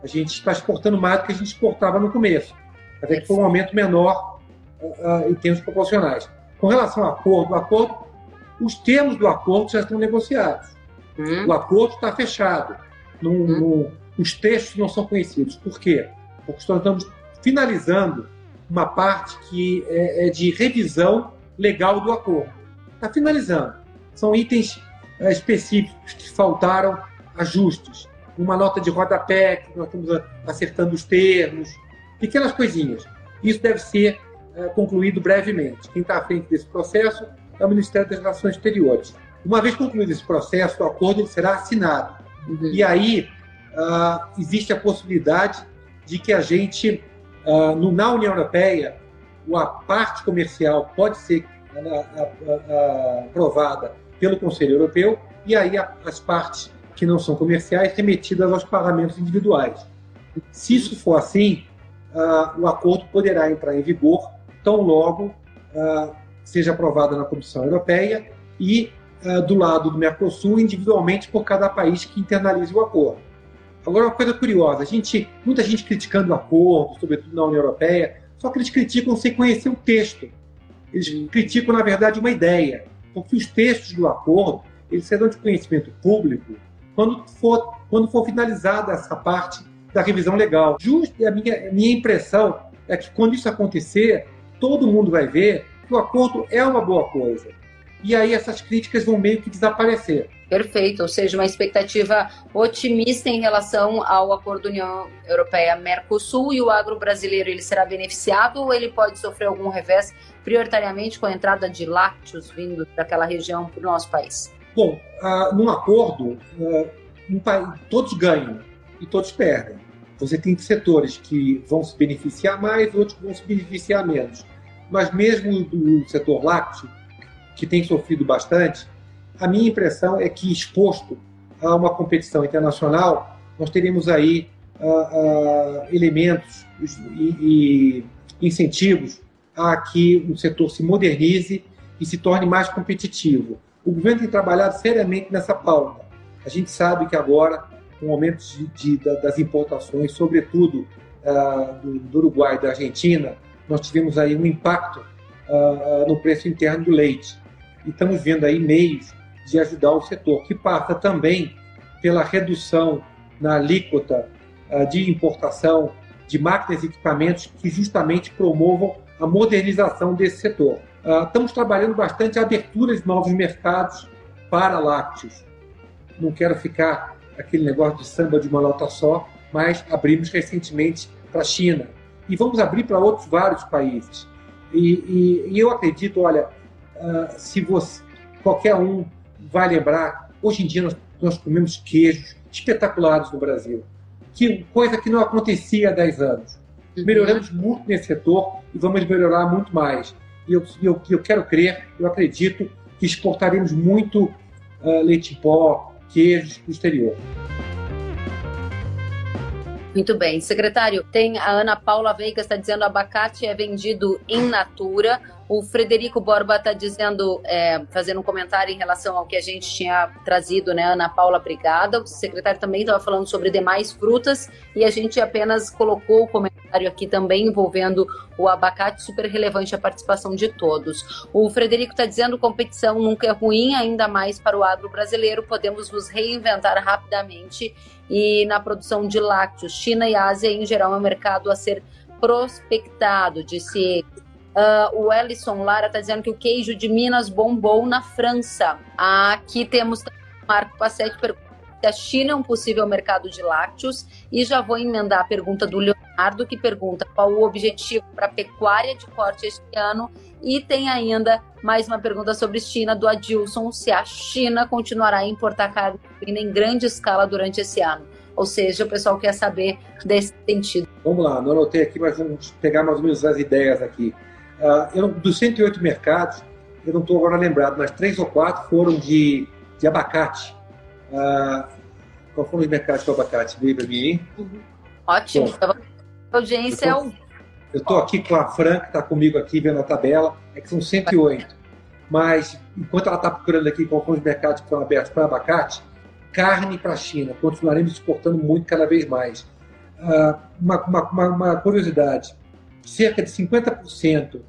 a gente está exportando mais do que a gente exportava no começo. Até que foi um aumento menor uh, em termos proporcionais. Com relação ao acordo, o acordo, os termos do acordo já estão negociados. Hum. O acordo está fechado. No, hum. os textos não são conhecidos. Por quê? Porque nós estamos finalizando uma parte que é, é de revisão legal do acordo. Está finalizando. São itens é, específicos que faltaram ajustes. Uma nota de rodapé, que nós estamos acertando os termos, pequenas coisinhas. Isso deve ser é, concluído brevemente. Quem está à frente desse processo é o Ministério das Relações Exteriores. Uma vez concluído esse processo, o acordo será assinado. Uhum. E aí uh, existe a possibilidade de que a gente Uh, no, na União Europeia, a parte comercial pode ser aprovada pelo Conselho Europeu e aí as partes que não são comerciais remetidas aos parlamentos individuais. Se isso for assim, o acordo poderá entrar em vigor tão logo uh, seja aprovado na Comissão Europeia e do lado do Mercosul individualmente por cada país que internalize o acordo. Agora, uma coisa curiosa, a gente, muita gente criticando o acordo, sobretudo na União Europeia, só que eles criticam sem conhecer o texto. Eles criticam, na verdade, uma ideia. Porque os textos do acordo, eles serão de conhecimento público quando for, quando for finalizada essa parte da revisão legal. Justo, a minha, a minha impressão é que quando isso acontecer, todo mundo vai ver que o acordo é uma boa coisa. e aí essas críticas vão meio que desaparecer. Perfeito, ou seja, uma expectativa otimista em relação ao acordo União Europeia-Mercosul e o agro brasileiro ele será beneficiado ou ele pode sofrer algum revés, prioritariamente com a entrada de lácteos vindo daquela região para o nosso país? Bom, uh, num acordo, uh, um todos ganham e todos perdem. Você tem setores que vão se beneficiar mais, outros que vão se beneficiar menos. Mas mesmo do setor lácteo, que tem sofrido bastante, a minha impressão é que exposto a uma competição internacional, nós teremos aí uh, uh, elementos e, e incentivos a que o setor se modernize e se torne mais competitivo. O governo tem trabalhado seriamente nessa pauta. A gente sabe que agora, com o aumento de, de, das importações, sobretudo uh, do, do, Uruguai e da Argentina, nós tivemos aí um impacto uh, no preço interno do leite. E estamos vendo aí meios de ajudar o setor, que passa também pela redução na alíquota uh, de importação de máquinas e equipamentos que justamente promovam a modernização desse setor. Uh, estamos trabalhando bastante a abertura de novos mercados para lácteos. Não quero ficar aquele negócio de samba de uma nota só, mas abrimos recentemente para a China. E vamos abrir para outros vários países. E, e, e eu acredito, olha, uh, se você, qualquer um vai lembrar, hoje em dia nós, nós comemos queijos espetaculares no Brasil, que coisa que não acontecia há 10 anos. Uhum. Melhoramos muito nesse setor e vamos melhorar muito mais. E eu, eu, eu quero crer, eu acredito que exportaremos muito uh, leite em pó, queijos para o exterior. Muito bem. Secretário, tem a Ana Paula Veiga está dizendo abacate é vendido in natura. O Frederico Borba está dizendo, é, fazendo um comentário em relação ao que a gente tinha trazido, né, Ana Paula, obrigada. O secretário também estava falando sobre demais frutas e a gente apenas colocou o comentário aqui também envolvendo o abacate, super relevante a participação de todos. O Frederico está dizendo competição nunca é ruim, ainda mais para o agro brasileiro, podemos nos reinventar rapidamente e na produção de lácteos. China e Ásia, em geral, é um mercado a ser prospectado, disse ele. Uh, o Ellison Lara está dizendo que o queijo de Minas bombou na França. Aqui temos Marco Passetti pergunta se a China é um possível mercado de lácteos. E já vou emendar a pergunta do Leonardo, que pergunta qual o objetivo para a pecuária de corte este ano. E tem ainda mais uma pergunta sobre China, do Adilson, se a China continuará a importar carne em grande escala durante esse ano. Ou seja, o pessoal quer saber desse sentido. Vamos lá, não anotei aqui, mas vamos pegar mais ou menos as ideias aqui. Uh, eu, dos 108 mercados, eu não estou agora lembrado, mas três ou quatro foram de, de abacate. Uh, qual foram os mercados de abacate? Veio para mim Uhum. Ótimo. Bom, a audiência é o. Eu estou aqui com a Fran, que está comigo aqui vendo a tabela, é que são 108. Mas, enquanto ela está procurando aqui qual foram os mercados que estão abertos para abacate, carne para a China, continuaremos exportando muito cada vez mais. Uh, uma, uma, uma curiosidade: cerca de 50%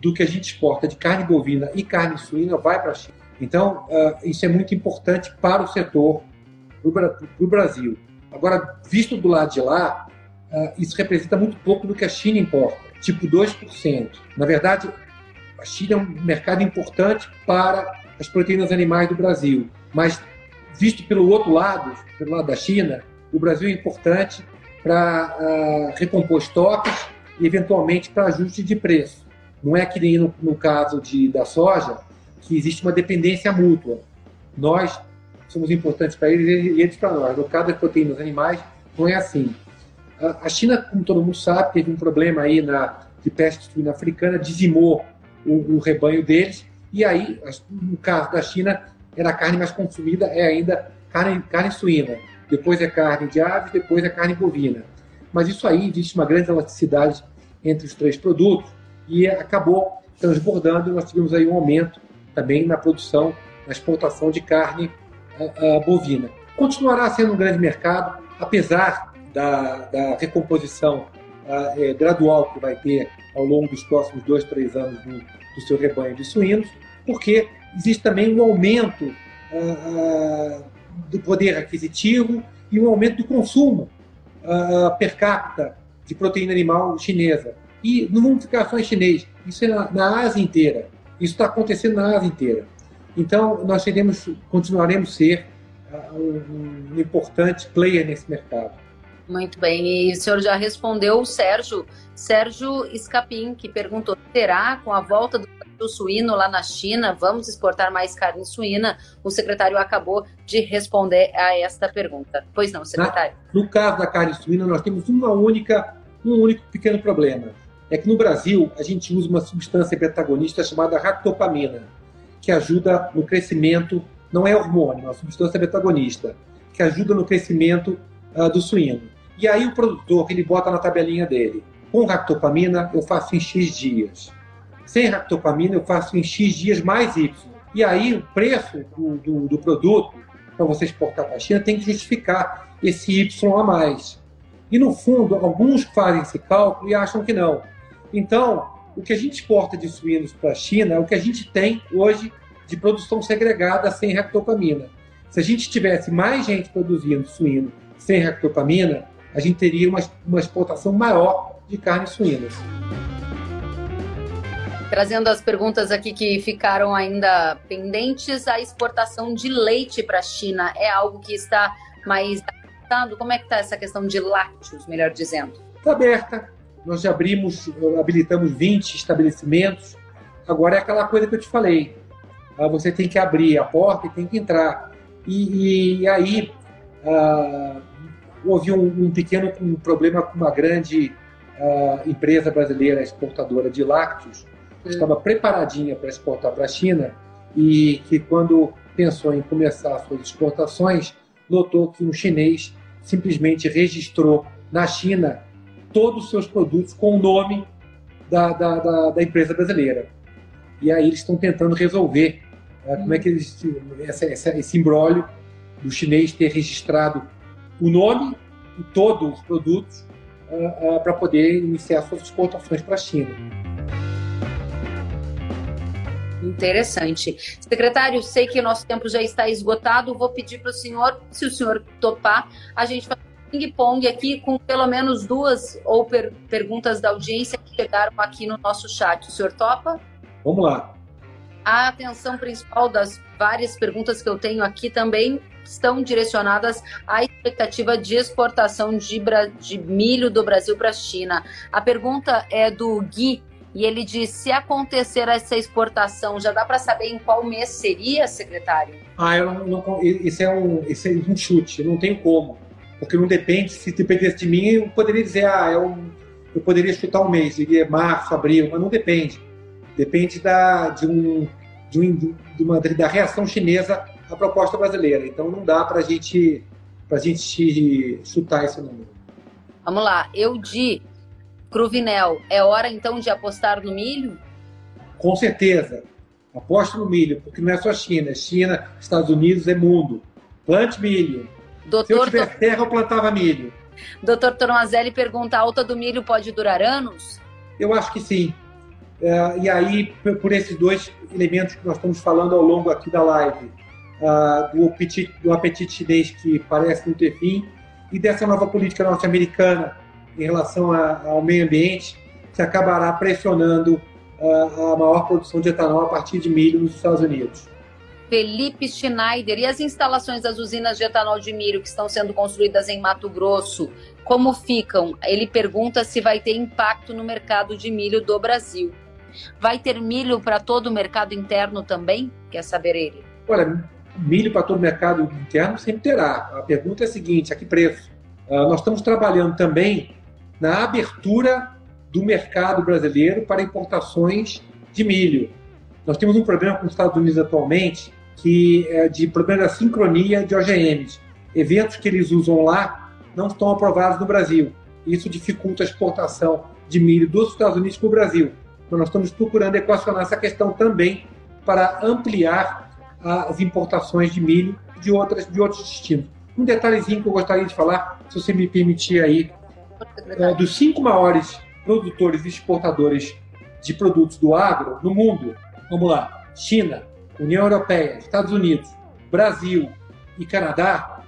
do que a gente exporta de carne bovina e carne suína vai para a China. Então, uh, isso é muito importante para o setor do Brasil. Agora, visto do lado de lá, uh, isso representa muito pouco do que a China importa, tipo 2%. Na verdade, a China é um mercado importante para as proteínas animais do Brasil, mas visto pelo outro lado, pelo lado da China, o Brasil é importante para uh, recompor estoques e, eventualmente, para ajuste de preço. Não é que nem no, no caso de, da soja, que existe uma dependência mútua. Nós somos importantes para eles e eles para nós. No caso das proteínas animais, não é assim. A China, como todo mundo sabe, teve um problema aí na, de peste suína africana, dizimou o, o, rebanho deles, e aí, no caso da China, era a carne mais consumida, é ainda carne, carne suína. Depois é carne de aves, depois é carne bovina. Mas isso aí, existe uma grande elasticidade entre os três produtos, e acabou transbordando, nós tivemos aí um aumento também na produção, na exportação de carne uh, uh, bovina. Continuará sendo um grande mercado, apesar da, da recomposição uh, gradual que vai ter ao longo dos próximos dois, três anos do, do seu rebanho de suínos, porque existe também um aumento do poder aquisitivo e um aumento do consumo per capita de proteína animal chinesa. E não vamos ficar só em chinês, isso é na, na Ásia inteira. Isso está acontecendo na Ásia inteira. Então, nós teremos, continuaremos ser uh, um, um importante player nesse mercado. Muito bem, e o senhor já respondeu o Sérgio, Sérgio Escapim, que perguntou: será com a volta do do suíno lá na China, vamos exportar mais carne suína? O secretário acabou de responder a esta pergunta. Pois não, secretário? no caso da carne suína, nós temos uma única, um único pequeno problema. É que no Brasil a gente usa uma substância betagonista chamada ractopamina, que ajuda no crescimento, não é hormônio, é uma substância betagonista, que ajuda no crescimento uh, do suíno. E aí o produtor, ele bota na tabelinha dele, com ractopamina eu faço em X dias sem ractopamina eu faço em X dias mais Y. E aí o preço do, do, do produto para você exportar para a China tem que justificar esse Y a mais. E no fundo, alguns fazem esse cálculo e acham que não. Então, o que a gente exporta de suínos para a China é o que a gente tem hoje de produção segregada sem ractopamina. Se a gente tivesse mais gente produzindo suíno sem ractopamina, a gente teria uma, uma exportação maior de carnes suínas. Trazendo as perguntas aqui que ficaram ainda pendentes, a exportação de leite para a China é algo que está mais adaptado? Como é que está essa questão de lácteos, melhor dizendo? Está aberta. Nós já abrimos, habilitamos 20 estabelecimentos. Agora é aquela coisa que eu te falei. Ah, você tem que abrir a porta e tem que entrar. E, e aí uh, houve um, um, pequeno um problema com uma grande uh, empresa brasileira exportadora de lácteos, estava preparadinha para exportar para a China e que quando pensou em começar suas exportações, notou que um chinês simplesmente registrou na China todos os seus produtos com o nome da, da, da, da empresa brasileira. E aí eles estão tentando resolver né, como é que eles, essa, essa, esse imbróglio do chinês ter registrado o nome e todos os produtos uh, uh, para poder iniciar suas exportações para a China. Interessante. Secretário, sei que o nosso tempo já está esgotado. Vou pedir para o senhor, se o senhor topar, a gente um ping-pong aqui com pelo menos duas ou per perguntas da audiência que chegaram aqui no nosso chat. O senhor topa? Vamos lá. A atenção principal das várias perguntas que eu tenho aqui também estão direcionadas à expectativa de exportação de, de milho do Brasil para a China. A pergunta é do Gui e ele diz: se acontecer essa exportação, já dá para saber em qual mês seria, secretário? Ah, eu não, não, esse, é um, esse é um chute, eu não tenho como. Porque não depende, se dependesse de mim, eu poderia dizer, ah, é um, eu poderia chutar um mês, diria março, abril, mas não depende. Depende da, de, um, de, um, de uma, da reação chinesa à proposta brasileira. Então não dá para gente, a gente chutar esse número. Vamos lá, eu de Cruvinel, é hora então de apostar no milho? Com certeza. Aposto no milho, porque não é só China. China, Estados Unidos, é mundo. Plante milho. Doutor Se eu tivesse terra, eu plantava milho. Doutor Tomazelli pergunta: a alta do milho pode durar anos? Eu acho que sim. É, e aí, por esses dois elementos que nós estamos falando ao longo aqui da live, uh, do, apetite, do apetite chinês que parece não ter fim, e dessa nova política norte-americana em relação a, ao meio ambiente, que acabará pressionando a, a maior produção de etanol a partir de milho nos Estados Unidos. Felipe Schneider, e as instalações das usinas de etanol de milho que estão sendo construídas em Mato Grosso, como ficam? Ele pergunta se vai ter impacto no mercado de milho do Brasil. Vai ter milho para todo o mercado interno também? Quer saber ele? Olha, milho para todo o mercado interno sempre terá. A pergunta é a seguinte: a que preço? Uh, nós estamos trabalhando também na abertura do mercado brasileiro para importações de milho. Nós temos um problema com os Estados Unidos atualmente, que é de problema da sincronia de OGMs. Eventos que eles usam lá não estão aprovados no Brasil. Isso dificulta a exportação de milho dos Estados Unidos para o Brasil. Então, nós estamos procurando equacionar essa questão também para ampliar as importações de milho de, outras, de outros destinos. Um detalhezinho que eu gostaria de falar, se você me permitir aí, é, dos cinco maiores produtores e exportadores de produtos do agro no mundo, vamos lá, China, União Europeia, Estados Unidos, Brasil e Canadá,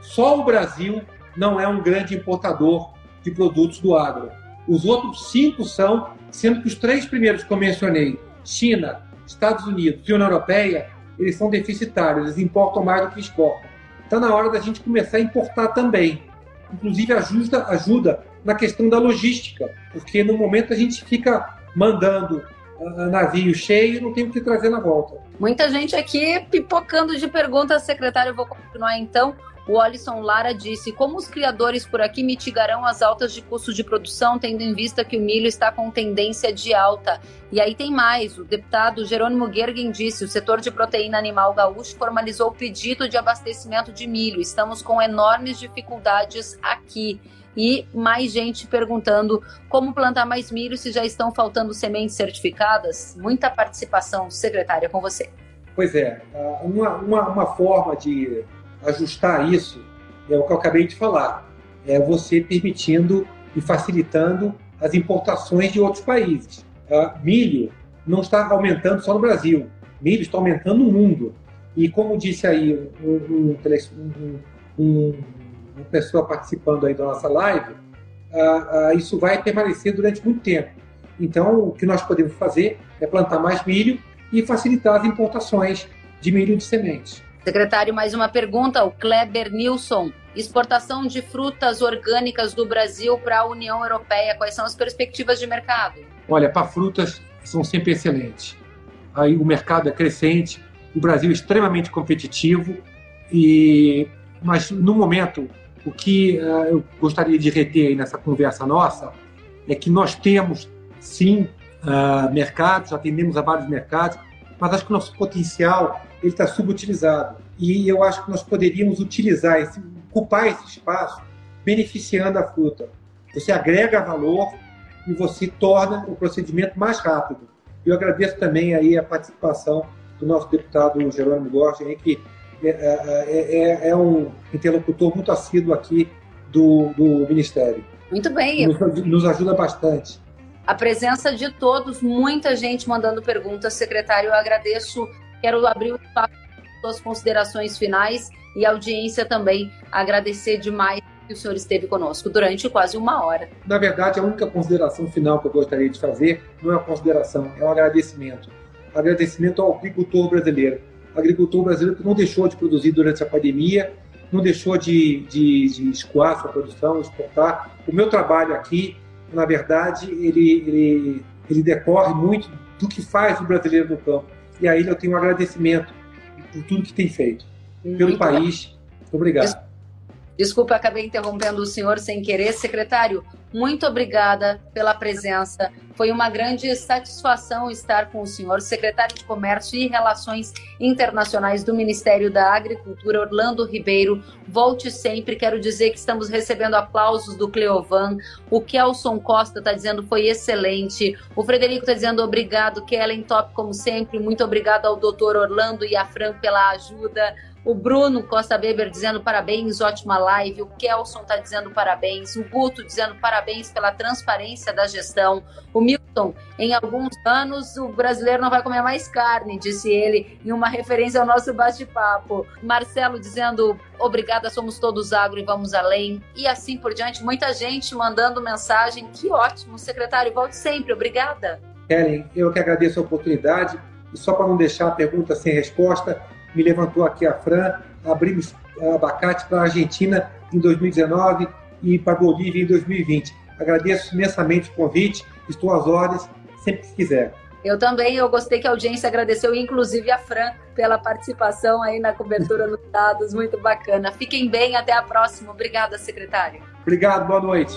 só o Brasil não é um grande importador de produtos do agro. Os outros cinco são, sendo que os três primeiros que eu mencionei, China, Estados Unidos e União Europeia, eles são deficitários, eles importam mais do que exportam. Está na hora da gente começar a importar também. Inclusive ajuda, ajuda na questão da logística, porque no momento a gente fica mandando uh, navio cheio e não tem o que trazer na volta. Muita gente aqui pipocando de perguntas, secretário. Eu vou continuar então. O Alisson Lara disse: Como os criadores por aqui mitigarão as altas de custo de produção, tendo em vista que o milho está com tendência de alta? E aí tem mais: o deputado Jerônimo Gergen disse: o setor de proteína animal gaúcho formalizou o pedido de abastecimento de milho. Estamos com enormes dificuldades aqui. E mais gente perguntando como plantar mais milho se já estão faltando sementes certificadas. Muita participação, secretária, com você. Pois é, uma, uma, uma forma de ajustar isso é o que eu acabei de falar. É você permitindo e facilitando as importações de outros países. Uh, milho não está aumentando só no Brasil, milho está aumentando no mundo. E como disse aí um, um, um, uma pessoa participando aí da nossa live, uh, uh, isso vai permanecer durante muito tempo. Então, o que nós podemos fazer é plantar mais milho e facilitar as importações de milho de sementes. Secretário, mais uma pergunta. O Kleber Nilson. Exportação de frutas orgânicas do Brasil para a União Europeia. Quais são as perspectivas de mercado? Olha, para frutas são sempre excelentes. Aí o mercado é crescente, o Brasil é extremamente competitivo e mas no momento o que uh, eu gostaria de reter nessa conversa nossa é que nós temos sim uh, mercados, atendemos a vários mercados, mas acho que o nosso potencial ele está subutilizado. E eu acho que nós poderíamos utilizar, esse, ocupar esse espaço beneficiando a fruta. Você agrega valor e você torna o procedimento mais rápido. Eu agradeço também aí a participação do nosso deputado Jerônimo Gorge, que é, é, é, é, um interlocutor muito assíduo aqui do, do Ministério. Muito bem. Nos, nos ajuda bastante a presença de todos, muita gente mandando perguntas. Secretário, eu agradeço Quero abrir o espaço para suas considerações finais e a audiência também agradecer demais que o senhor esteve conosco durante quase uma hora. Na verdade, a única consideração final que eu gostaria de fazer não é uma consideração, é um agradecimento. Agradecimento ao agricultor brasileiro. Agricultor brasileiro que não deixou de produzir durante a pandemia, não deixou de, de, de escoar sua produção, exportar. O meu trabalho aqui, na verdade, ele, ele, ele decorre muito do que faz o brasileiro no campo e a ilha eu tenho um agradecimento por tudo que tem feito Muito pelo país. Obrigado. Desculpa, acabei interrompendo o senhor sem querer. Secretário, muito obrigada pela presença. Foi uma grande satisfação estar com o senhor, secretário de Comércio e Relações Internacionais do Ministério da Agricultura, Orlando Ribeiro. Volte sempre. Quero dizer que estamos recebendo aplausos do Cleovan. O Kelson Costa está dizendo foi excelente. O Frederico está dizendo obrigado, Kellen, top como sempre. Muito obrigado ao doutor Orlando e a Fran pela ajuda. O Bruno Costa Beber dizendo parabéns, ótima live. O Kelson está dizendo parabéns. O Guto dizendo parabéns pela transparência da gestão. O Milton, em alguns anos o brasileiro não vai comer mais carne, disse ele, em uma referência ao nosso bate-papo. Marcelo dizendo obrigada, somos todos agro e vamos além. E assim por diante, muita gente mandando mensagem. Que ótimo, secretário, volte sempre. Obrigada. Kellen, eu que agradeço a oportunidade. E só para não deixar a pergunta sem resposta, me levantou aqui a Fran, abrimos abacate para a Argentina em 2019 e para a Bolívia em 2020. Agradeço imensamente o convite, estou às ordens, sempre que quiser. Eu também, eu gostei que a audiência agradeceu, inclusive a Fran, pela participação aí na cobertura dos dados, muito bacana. Fiquem bem, até a próxima. Obrigada, secretário. Obrigado, boa noite.